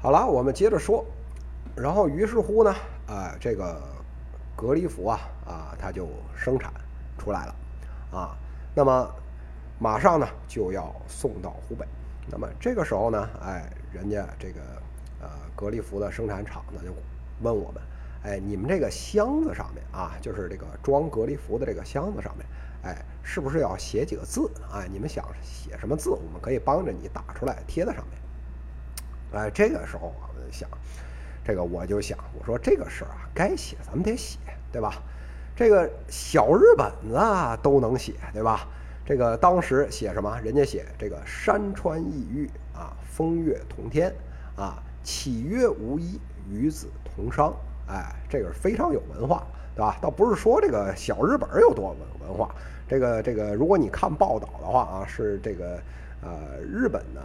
好了，我们接着说。然后于是乎呢，啊，这个隔离服啊，啊，它就生产出来了，啊，那么马上呢就要送到湖北。那么这个时候呢，哎，人家这个呃隔离服的生产厂呢就问我们，哎，你们这个箱子上面啊，就是这个装隔离服的这个箱子上面，哎，是不是要写几个字？哎，你们想写什么字，我们可以帮着你打出来贴在上面。哎，这个时候我们想，这个我就想，我说这个事儿啊，该写咱们得写，对吧？这个小日本子都能写，对吧？这个当时写什么？人家写这个山川异域啊，风月同天啊，岂曰无衣，与子同裳。哎，这个非常有文化，对吧？倒不是说这个小日本有多文文化，这个这个，如果你看报道的话啊，是这个呃日本呢。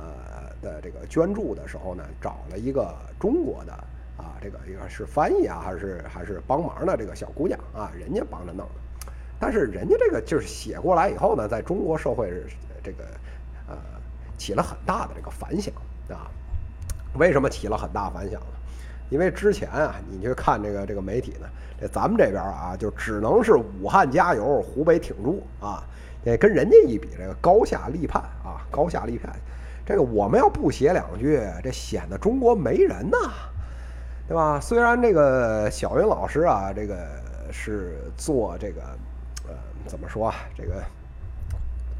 的这个捐助的时候呢，找了一个中国的啊，这个一个是翻译啊，还是还是帮忙的这个小姑娘啊，人家帮着弄的。但是人家这个就是写过来以后呢，在中国社会这个呃起了很大的这个反响啊。为什么起了很大反响呢？因为之前啊，你去看这个这个媒体呢，这咱们这边啊，就只能是武汉加油，湖北挺住啊。那跟人家一比，这个高下立判啊，高下立判。这个我们要不写两句，这显得中国没人呐，对吧？虽然这个小云老师啊，这个是做这个，呃，怎么说啊？这个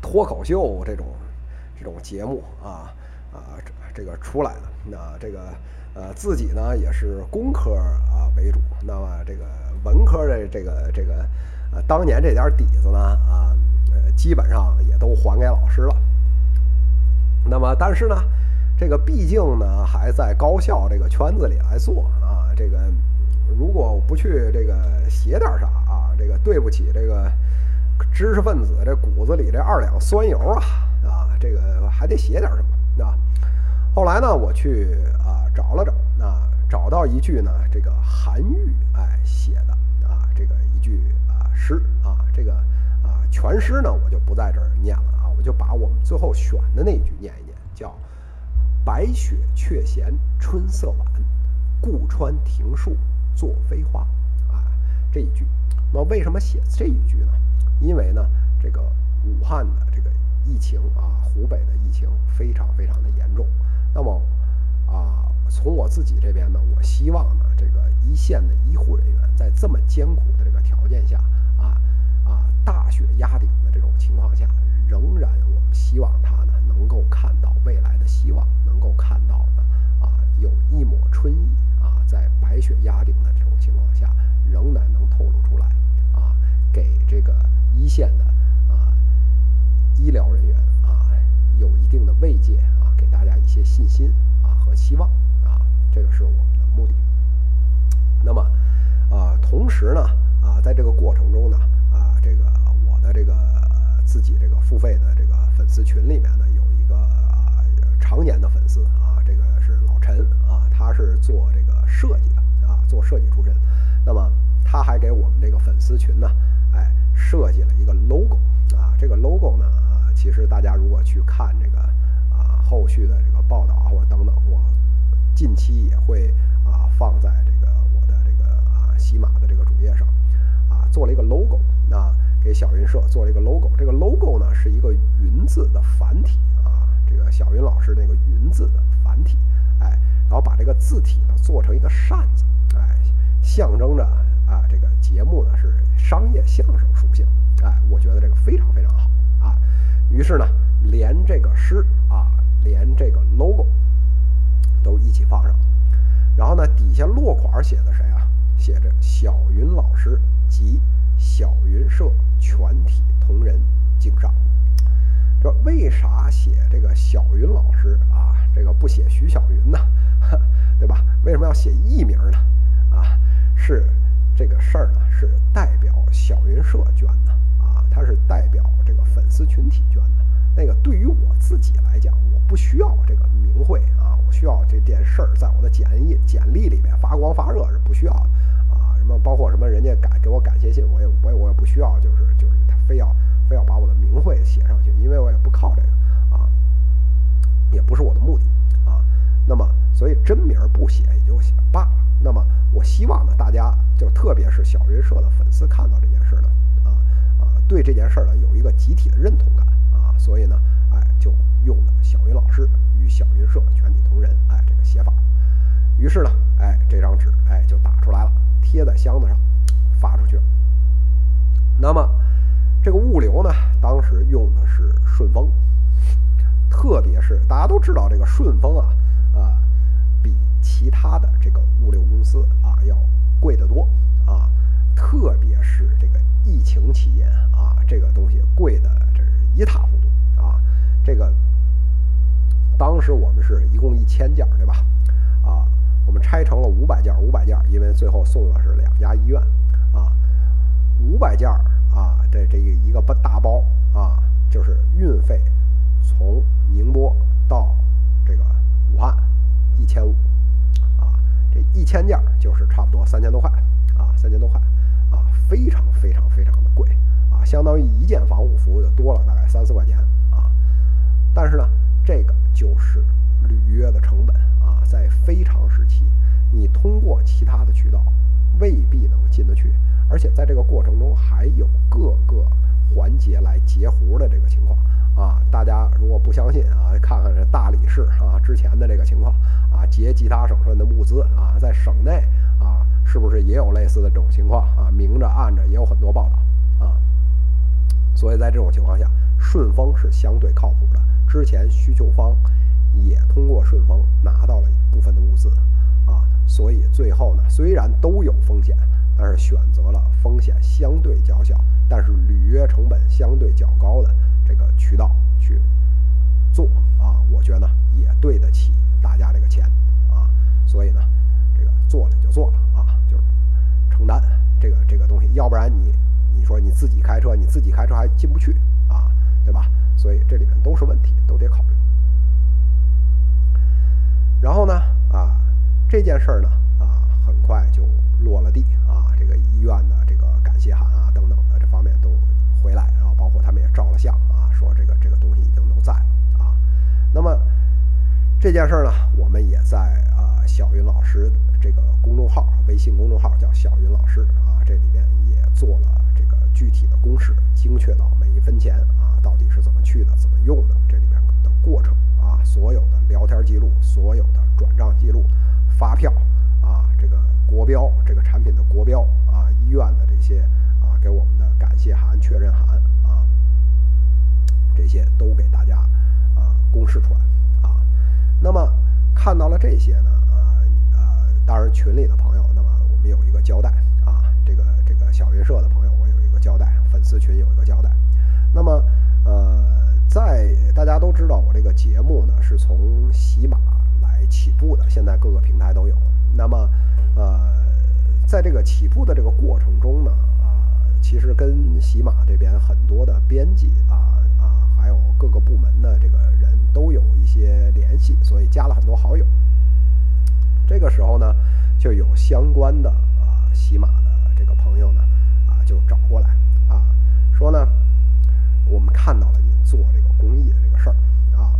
脱口秀这种这种节目啊啊，这个出来的，那这个呃自己呢也是工科啊为主，那么这个文科的这个这个呃当年这点底子呢啊，呃基本上也都还给老师了。那么，但是呢，这个毕竟呢还在高校这个圈子里来做啊。这个如果我不去这个写点啥啊，这个对不起这个知识分子这骨子里这二两酸油啊啊，这个还得写点什么啊。后来呢，我去啊找了找啊，找到一句呢这个韩愈哎写的啊这个一句啊诗啊，这个啊全诗呢我就不在这儿念了啊。我就把我们最后选的那一句念一念，叫“白雪却嫌春色晚，故穿庭树作飞花”，啊，这一句。那为什么写这一句呢？因为呢，这个武汉的这个疫情啊，湖北的疫情非常非常的严重。那么啊，从我自己这边呢，我希望呢，这个一线的医护人员在这么艰苦的这个条件下啊啊，大雪压顶的这种情况下。仍然，我们希望他呢能够看到未来的希望，能够看到的啊有一抹春意啊，在白雪压顶的这种情况下，仍然能透露出来啊，给这个一线的啊医疗人员啊有一定的慰藉啊，给大家一些信心啊和希望啊，这个是我们的目的。那么啊，同时呢啊，在这个过程中呢啊，这个我的这个。自己这个付费的这个粉丝群里面呢，有一个啊常年的粉丝啊，这个是老陈啊，他是做这个设计的啊，做设计出身。那么他还给我们这个粉丝群呢，哎，设计了一个 logo 啊。这个 logo 呢，啊，其实大家如果去看这个啊后续的这个报道啊或者等等，我近期也会啊放在这个我的这个喜马的这个主页上啊，做了一个 logo 那。给小云社做了一个 logo，这个 logo 呢是一个“云”字的繁体啊，这个小云老师那个“云”字的繁体，哎，然后把这个字体呢做成一个扇子，哎，象征着啊这个节目呢是商业相声属性，哎，我觉得这个非常非常好啊。于是呢，连这个诗啊，连这个 logo 都一起放上，然后呢，底下落款写的谁啊？写着小云老师及。小云社全体同仁敬上。这为啥写这个小云老师啊？这个不写徐小云呢？对吧？为什么要写艺名呢？啊，是这个事儿呢，是代表小云社捐的啊，他是代表这个粉丝群体捐的。那个对于我自己来讲，我不需要这个名讳啊，我需要这件事儿在我的简历简历里面发光发热是不需要的。包括什么？人家感给我感谢信，我也我也我也不需要，就是就是他非要非要把我的名讳写上去，因为我也不靠这个啊，也不是我的目的啊。那么，所以真名不写也就罢了。那么我希望呢，大家就特别是小云社的粉丝看到这件事呢，啊啊，对这件事呢有一个集体的认同感啊，所以呢，哎，就用了小云老师与小云社全体同仁哎这个写法。于是呢，哎，这张纸哎就打出来了，贴在箱子上，发出去了。那么这个物流呢，当时用的是顺丰，特别是大家都知道这个顺丰啊，啊，比其他的这个物流公司啊要贵得多啊，特别是这个疫情期间啊，这个东西贵的这是一塌糊涂啊。这个当时我们是一共一千件，对吧？啊。我们拆成了五百件，五百件，因为最后送的是两家医院，啊，五百件啊，这这一个大包啊，就是运费从宁波到这个武汉一千五，啊，这一千件就是差不多三千多块，啊，三千多块，啊，非常非常非常的贵，啊，相当于一件防护服就多了大概三四块钱，啊，但是呢，这个就是履约的成本啊。在非常时期，你通过其他的渠道未必能进得去，而且在这个过程中还有各个环节来截胡的这个情况啊！大家如果不相信啊，看看这大理市啊之前的这个情况啊，截其他省份的物资啊，在省内啊，是不是也有类似的这种情况啊？明着暗着也有很多报道啊。所以在这种情况下，顺丰是相对靠谱的。之前需求方。也通过顺丰拿到了一部分的物资，啊，所以最后呢，虽然都有风险，但是选择了风险相对较小，但是履约成本相对较高的这个渠道去做，啊，我觉得呢也对得起大家这个钱，啊，所以呢，这个做了就做了，啊，就是承担这个这个东西，要不然你你说你自己开车，你自己开车还进不去，所以这里面都是问题，都得考虑。然后呢，啊，这件事儿呢，啊，很快就落了地啊。这个医院的这个感谢函啊，等等的这方面都回来，然后包括他们也照了相啊，说这个这个东西已经都在啊。那么这件事儿呢，我们也在啊小云老师这个公众号，微信公众号叫小云老师啊，这里边也做了具体的公式，精确到每一分钱。啊，到底是怎么去的，怎么用的，这里边的过程。啊，所有的聊天记录，所有的转账记录，发票，啊，这个国标，这个产品的国标，啊，医院的这些，啊，给我们的感谢函、确认函，啊，这些都给大家，啊，公示出来，啊，那么看到了这些呢，呃，呃，当然群里的朋友，那么我们有一个交代，小云社的朋友，我有一个交代，粉丝群有一个交代，那么，呃。在大家都知道，我这个节目呢是从喜马来起步的，现在各个平台都有。那么，呃，在这个起步的这个过程中呢，啊，其实跟喜马这边很多的编辑啊啊，还有各个部门的这个人都有一些联系，所以加了很多好友。这个时候呢，就有相关的喜马的这个朋友呢，啊，就找过来啊，说呢，我们看到了你做这个。公益的这个事儿啊，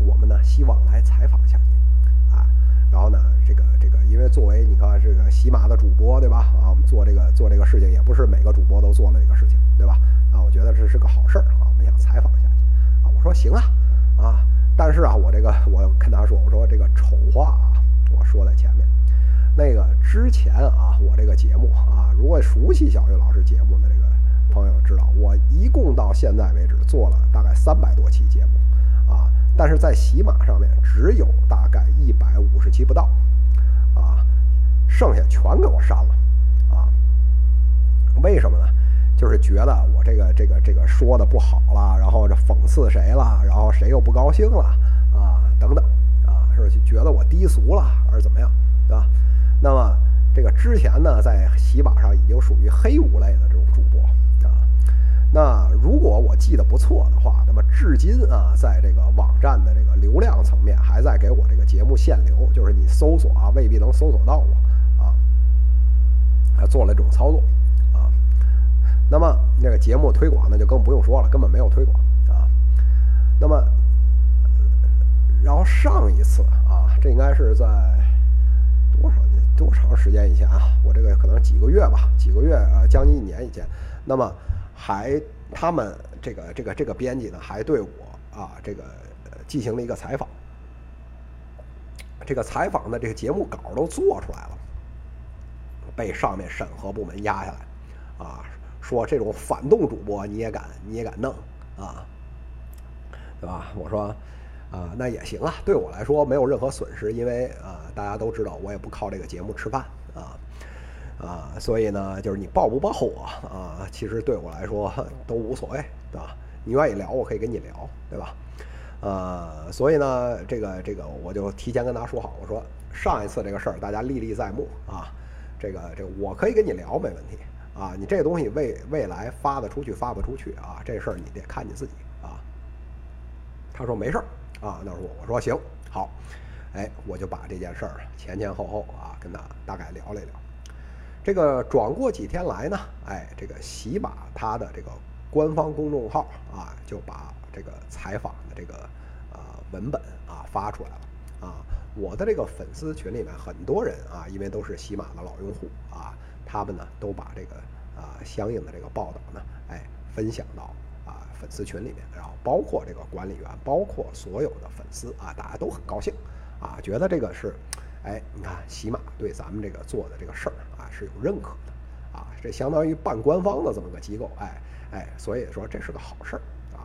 我们呢希望来采访一下您啊。然后呢，这个这个，因为作为你看这个喜马的主播对吧？啊，我们做这个做这个事情，也不是每个主播都做了这个事情对吧？啊，我觉得这是个好事儿啊，我们想采访一下啊。我说行啊啊，但是啊，我这个我跟他说，我说这个丑话啊，我说在前面。那个之前啊，我这个节目啊，如果熟悉小岳老师节目的这个。朋友知道，我一共到现在为止做了大概三百多期节目，啊，但是在喜马上面只有大概一百五十期不到，啊，剩下全给我删了，啊，为什么呢？就是觉得我这个这个这个说的不好了，然后这讽刺谁了，然后谁又不高兴了，啊，等等，啊，是觉得我低俗了，还是怎么样，对吧？那么这个之前呢，在喜马上已经属于黑五类的这种主播啊。那如果我记得不错的话，那么至今啊，在这个网站的这个流量层面，还在给我这个节目限流，就是你搜索啊，未必能搜索到我啊，还做了这种操作啊。那么那个节目推广，那就更不用说了，根本没有推广啊。那么，然后上一次啊，这应。该是在多少多长时间以前啊？我这个可能几个月吧，几个月啊，将近一年以前。那么还他们这个这个这个编辑呢，还对我啊这个进行了一个采访。这个采访的这个节目稿都做出来了，被上面审核部门压下来，啊，说这种反动主播你也敢你也敢弄啊，对吧？我说。啊，那也行啊，对我来说没有任何损失，因为啊，大家都知道我也不靠这个节目吃饭啊，啊，所以呢，就是你报不报我啊，其实对我来说都无所谓，对吧？你愿意聊，我可以跟你聊，对吧？呃，所以呢，这个这个我就提前跟大家说好，我说上一次这个事儿大家历历在目啊，这个这个我可以跟你聊没问题啊，你这东西未未来发得出去发不出去啊，这事儿你得看你自己啊。他说没事儿。啊，那时候我说行好，哎，我就把这件事儿前前后后啊跟他大概聊了一聊。这个转过几天来呢，哎，这个喜马他的这个官方公众号啊就把这个采访的这个啊文本啊发出来了啊。我的这个粉丝群里面很多人啊，因为都是喜马的老用户啊，他们呢都把这个啊相应的这个报道呢，哎，分享到。啊粉丝群里面，然后包括这个管理员，包括所有的粉丝啊，大家都很高兴啊，觉得这个是，哎，你看喜马对咱们这个做的这个事儿啊是有认可的啊，这相当于半官方的这么个机构，哎哎，所以说这是个好事儿啊。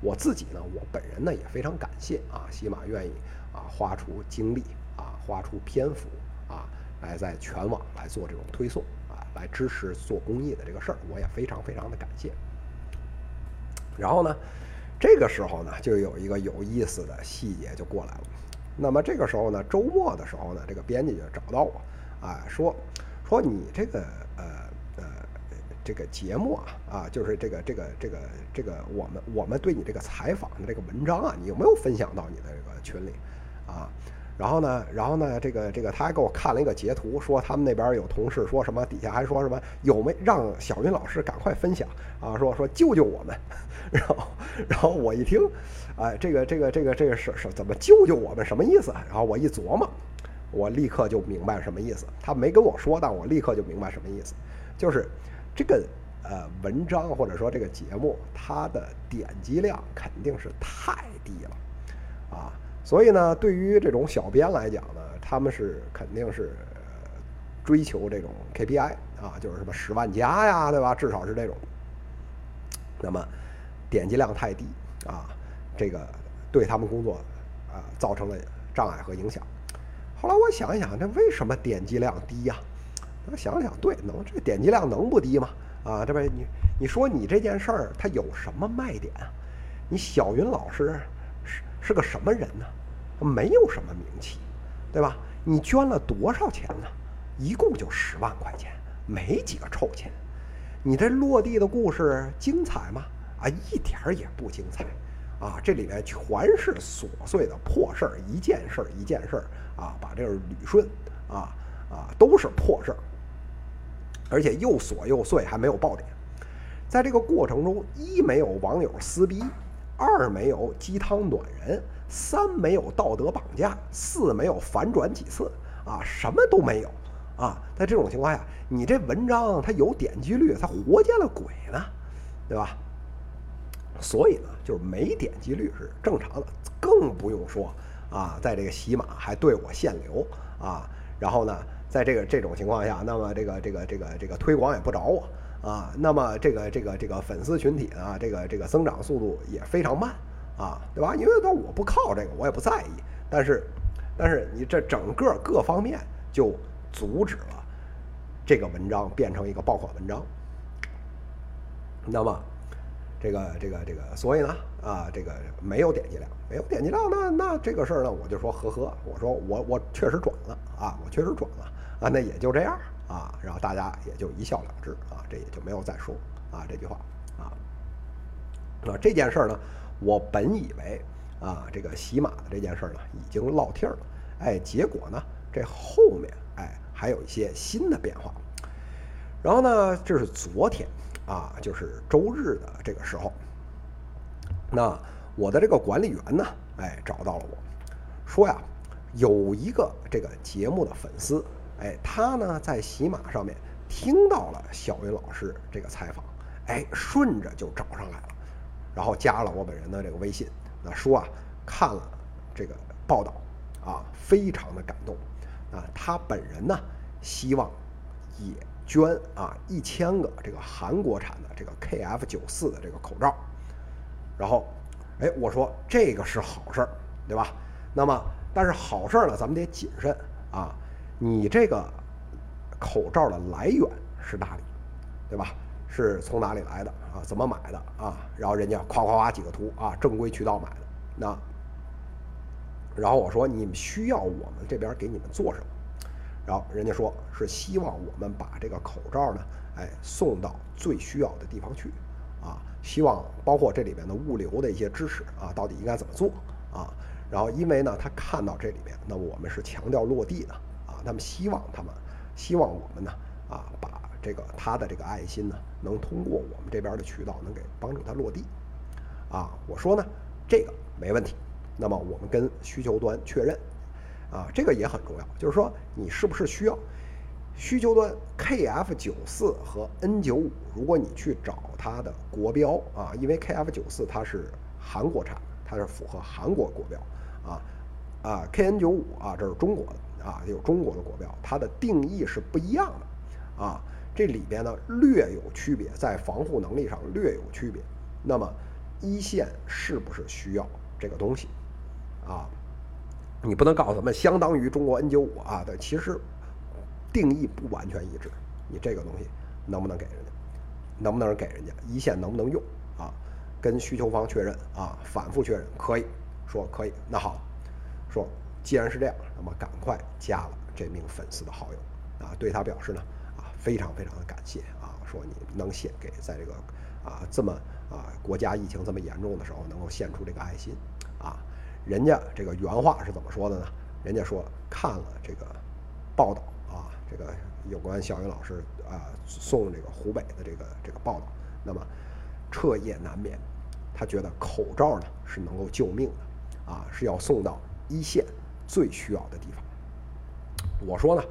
我自己呢，我本人呢也非常感谢啊，喜马愿意啊花出精力啊，花出篇幅啊，来在全网来做这种推送啊，来支持做公益的这个事儿，我也非常非常的感谢。然后呢，这个时候呢，就有一个有意思的细节就过来了。那么这个时候呢，周末的时候呢，这个编辑就找到我，啊，说说你这个呃呃这个节目啊啊，就是这个这个这个这个我们我们对你这个采访的这个文章啊，你有没有分享到你的这个群里啊？然后呢，然后呢，这个这个他还给我看了一个截图，说他们那边有同事说什么，底下还说什么有没让小云老师赶快分享啊，说说救救我们。然后，然后我一听，哎，这个这个这个这个是是怎么救救我们什么意思？然后我一琢磨，我立刻就明白什么意思。他没跟我说，但我立刻就明白什么意思，就是这个呃文章或者说这个节目，它的点击量肯定是太低了啊。所以呢，对于这种小编来讲呢，他们是肯定是追求这种 KPI 啊，就是什么十万加呀，对吧？至少是这种。那么点击量太低啊，这个对他们工作啊造成了障碍和影响。后来我想一想，这为什么点击量低呀？我想想，对，能这点击量能不低吗？啊，这边你你说你这件事儿它有什么卖点？你小云老师。是个什么人呢？没有什么名气，对吧？你捐了多少钱呢？一共就十万块钱，没几个臭钱。你这落地的故事精彩吗？啊，一点儿也不精彩。啊，这里面全是琐碎的破事儿，一件事儿一件事儿啊，把这个捋顺啊啊，都是破事儿，而且又琐又碎，还没有爆点。在这个过程中，一没有网友撕逼。二没有鸡汤暖人，三没有道德绑架，四没有反转几次啊，什么都没有啊。在这种情况下，你这文章它有点击率，它活见了鬼呢，对吧？所以呢，就是没点击率是正常的，更不用说啊，在这个喜马还对我限流啊，然后呢，在这个这种情况下，那么这个这个这个这个推广也不找我。啊，那么这个这个这个粉丝群体呢，这个这个增长速度也非常慢啊，对吧？因为那我不靠这个，我也不在意。但是，但是你这整个各方面就阻止了这个文章变成一个爆款文章。那么，这个这个这个，所以呢，啊，这个没有点击量，没有点击量，那那这个事儿呢，我就说呵呵，我说我我确实转了啊，我确实转了啊，那也就这样。啊，然后大家也就一笑了之啊，这也就没有再说啊这句话啊。那这件事儿呢，我本以为啊，这个喜马的这件事儿呢已经落听了，哎，结果呢这后面哎还有一些新的变化。然后呢，这是昨天啊，就是周日的这个时候，那我的这个管理员呢，哎找到了我说呀，有一个这个节目的粉丝，哎，他呢在喜马上面听到了小云老师这个采访，哎，顺着就找上来了，然后加了我本人的这个微信，那说啊看了这个报道啊，非常的感动啊，他本人呢希望也捐啊一千个这个韩国产的这个 KF 九四的这个口罩，然后哎我说这个是好事儿，对吧？那么。但是好事儿呢，咱们得谨慎啊！你这个口罩的来源是哪里，对吧？是从哪里来的啊？怎么买的啊？然后人家夸夸夸几个图啊，正规渠道买的。那然后我说你们需要我们这边给你们做什么？然后人家说是希望我们把这个口罩呢，哎，送到最需要的地方去啊！希望包括这里面的物流的一些知识啊，到底应该怎么做啊？然后，因为呢，他看到这里面，那我们是强调落地的，他们希望他们希望我们呢啊，把这个他的这个爱心呢，能通过我们这边的渠道，能给帮助他落地啊。我说呢，这个没问题。那么我们跟需求端确认啊，这个也很重要，就是说你是不是需要需求端 KF 九四和 N 九五？如果你去找它的国标啊，因为 KF 九四它是韩国产，它是符合韩国国标。啊，啊，KN 九五啊，这是中国的啊，有中国的国标，它的定义是不一样的啊，这里边呢略有区别，在防护能力上略有区别。那么一线是不是需要这个东西啊？你不能告诉他们相当于中国 N 九五啊，但其实定义不完全一致。你这个东西能不能给人家？能不能给人家？一线能不能用啊？跟需求方确认啊，反复确认可以。说可以，那好，说既然是这样，那么赶快加了这名粉丝的好友啊，对他表示呢啊非常非常的感谢啊，说你能献给在这个啊这么啊国家疫情这么严重的时候能够献出这个爱心啊，人家这个原话是怎么说的呢？人家说看了这个报道啊，这个有关小云老师啊送这个湖北的这个这个报道，那么彻夜难眠，他觉得口罩呢是能够救命的。啊，是要送到一线最需要的地方。我说呢，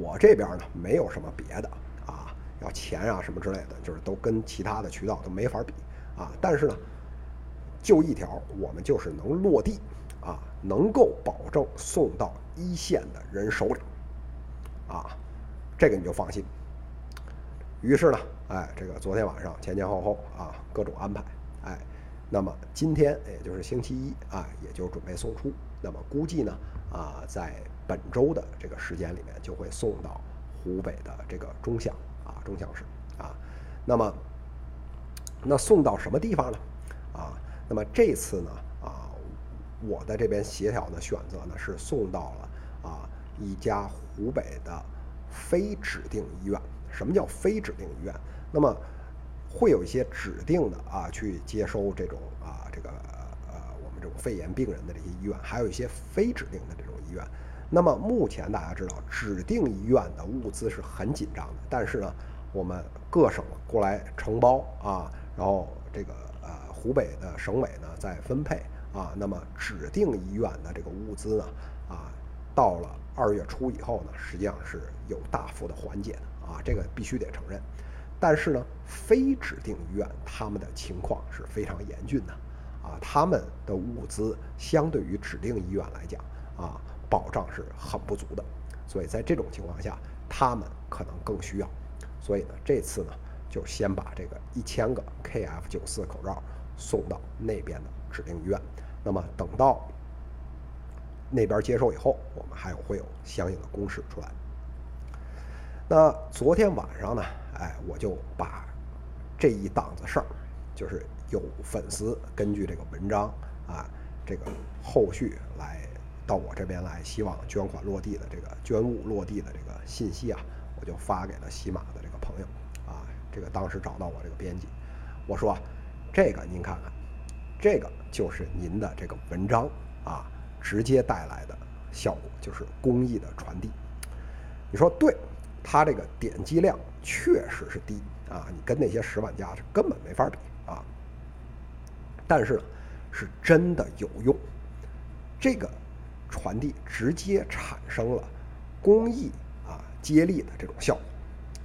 我这边呢没有什么别的啊，要钱啊什么之类的，就是都跟其他的渠道都没法比啊。但是呢，就一条，我们就是能落地啊，能够保证送到一线的人手里啊，这个你就放心。于是呢，哎，这个昨天晚上前前后后啊，各种安排，哎。那么今天也就是星期一啊，也就准备送出。那么估计呢啊，在本周的这个时间里面就会送到湖北的这个钟祥啊，钟祥市啊。那么那送到什么地方呢？啊，那么这次呢啊，我的这边协调的选择呢是送到了啊一家湖北的非指定医院。什么叫非指定医院？那么会有一些指定的啊，去接收这种啊，这个呃，我们这种肺炎病人的这些医院，还有一些非指定的这种医院。那么目前大家知道，指定医院的物资是很紧张的，但是呢，我们各省过来承包啊，然后这个呃湖北的省委呢在分配啊，那么指定医院的这个物资呢啊，到了二月初以后呢，实际上是有大幅的缓解的啊，这个必须得承认。但是呢，非指定医院他们的情况是非常严峻的，啊，他们的物资相对于指定医院来讲，啊，保障是很不足的，所以在这种情况下，他们可能更需要，所以呢，这次呢，就先把这个一千个 KF 九四口罩送到那边的指定医院，那么等到那边接收以后，我们还有会有相应的公示出来。那昨天晚上呢？哎，我就把这一档子事儿，就是有粉丝根据这个文章啊，这个后续来到我这边来，希望捐款落地的这个捐物落地的这个信息啊，我就发给了喜马的这个朋友啊。这个当时找到我这个编辑，我说这个您看看，这个就是您的这个文章啊，直接带来的效果就是公益的传递。你说对，他这个点击量。确实是低啊，你跟那些十万加是根本没法比啊。但是呢，是真的有用。这个传递直接产生了公益啊接力的这种效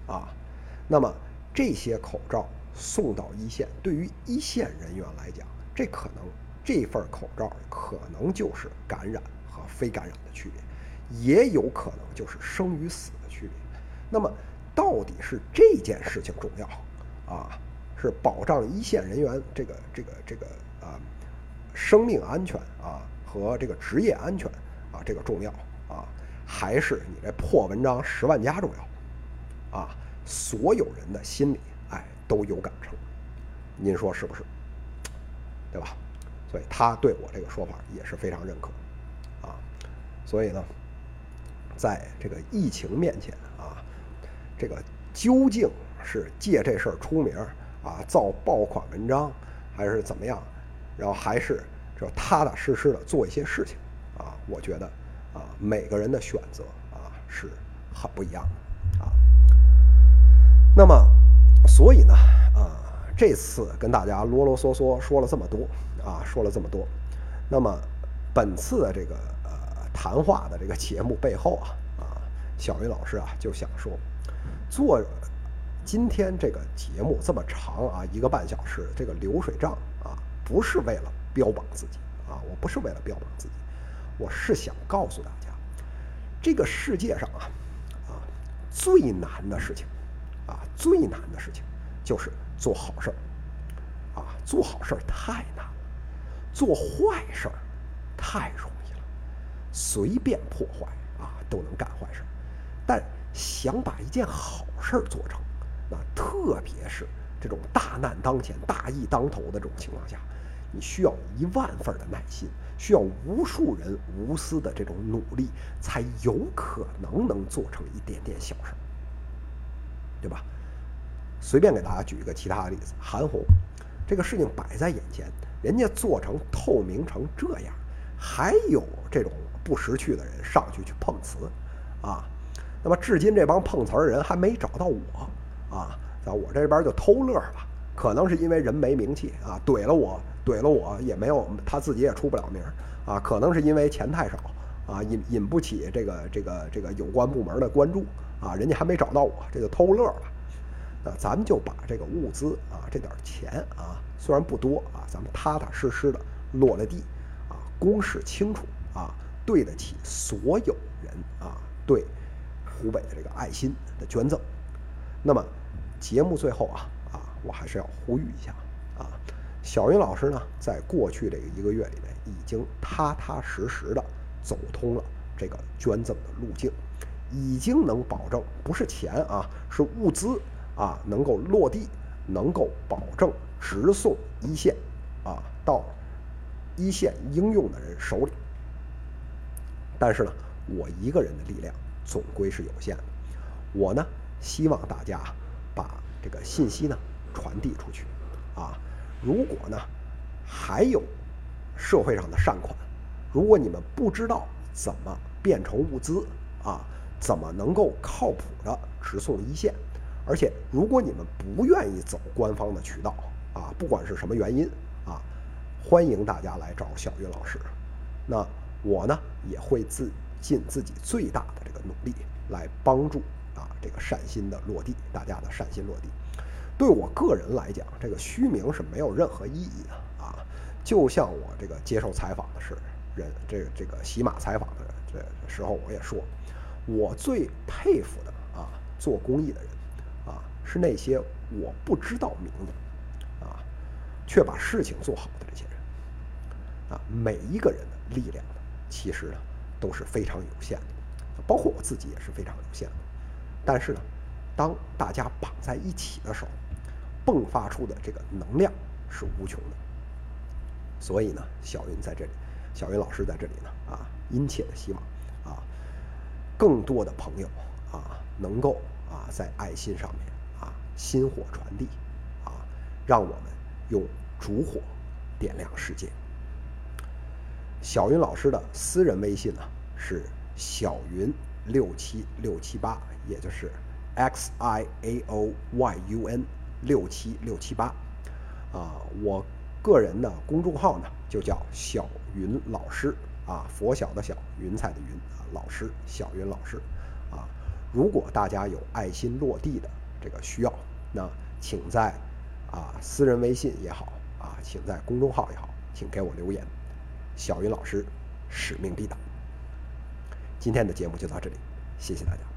果啊。那么这些口罩送到一线，对于一线人员来讲，这可能这份口罩可能就是感染和非感染的区别，也有可能就是生与死的区别。那么到底是这件事情重要啊？是保障一线人员这个这个这个啊生命安全啊和这个职业安全啊这个重要啊，还是你这破文章十万加重要啊？所有人的心里哎都有杆秤，您说是不是？对吧？所以他对我这个说法也是非常认可啊。所以呢，在这个疫情面前，这个究竟是借这事儿出名？啊，造爆款文章，还是怎么样？然后还是就踏踏实实的做一些事情啊。我觉得啊，每个人的选择啊是很不一样的啊。那么，所以呢，啊，这次跟大家啰啰嗦嗦说了这么多啊，说了这么多。那么，本次的这个呃谈话的这个节目背后啊啊，小云老师啊就想说，做。今天这个节目这么长啊，一个半小时，这个流水账啊，不是为了标榜自己啊，我不是为了标榜自己，我是想告诉大家，这个世界上啊，啊最难的事情，啊最难的事情就是做好事儿，啊做好事儿太难了，做坏事儿太容易了，随便破坏啊都能干坏事儿，但想把一件好事儿做成。那特别是这种大难当前、大义当头的这种情况下，你需要一万份的耐心，需要无数人无私的这种努力，才有可能能做成一点点小事儿，对吧？随便给大家举一个其他的例子，韩红，这个事情摆在眼前，人家做成透明成这样，还有这种不识趣的人上去去碰瓷，啊，那么至今这帮碰瓷的人还没找到我。啊，在我这边就偷乐吧，可能是因为人没名气啊，怼了我，怼了我也没有，他自己也出不了名啊，可能是因为钱太少啊，引引不起这个这个这个有关部门的关注啊，人家还没找到我，这就偷乐吧。那咱们就把这个物资啊，这点钱啊，虽然不多啊，咱们踏踏实实的落了地啊，公示清楚啊，对得起所有人啊对湖北的这个爱心的捐赠。那么，节目最后啊啊，我还是要呼吁一下啊，小云老师呢，在过去这个一个月里面，已经踏踏实实的走通了这个捐赠的路径，已经能保证不是钱啊，是物资啊，能够落地，能够保证直送一线啊，到一线应用的人手里。但是呢，我一个人的力量总归是有限的，我呢。希望大家把这个信息呢传递出去，啊，如果呢还有社会上的善款，如果你们不知道怎么变成物资啊，怎么能够靠谱的直送一线，而且如果你们不愿意走官方的渠道啊，不管是什么原因啊，欢迎大家来找小云老师，那我呢也会自尽自己最大的这个努力来帮助。啊，这个善心的落地，大家的善心落地，对我个人来讲，这个虚名是没有任何意义的啊。就像我这个接受采访的是人，这个这个喜马采访的人这时候，我也说，我最佩服的啊，做公益的人啊，是那些我不知道名字啊，却把事情做好的这些人啊。每一个人的力量呢，其实呢都是非常有限的，包括我自己也是非常有限的。但是呢，当大家绑在一起的时候，迸发出的这个能量是无穷的。所以呢，小云在这里，小云老师在这里呢，啊，殷切的希望，啊，更多的朋友啊，能够啊，在爱心上面啊，薪火传递，啊，让我们用烛火点亮世界。小云老师的私人微信呢是小云六七六七八。也就是 x i a o y u n 六七六七八，啊，我个人的公众号呢就叫小云老师啊，佛小的小，云彩的云啊，老师小云老师啊。如果大家有爱心落地的这个需要，那请在啊私人微信也好啊，请在公众号也好，请给我留言。小云老师使命必达。今天的节目就到这里，谢谢大家。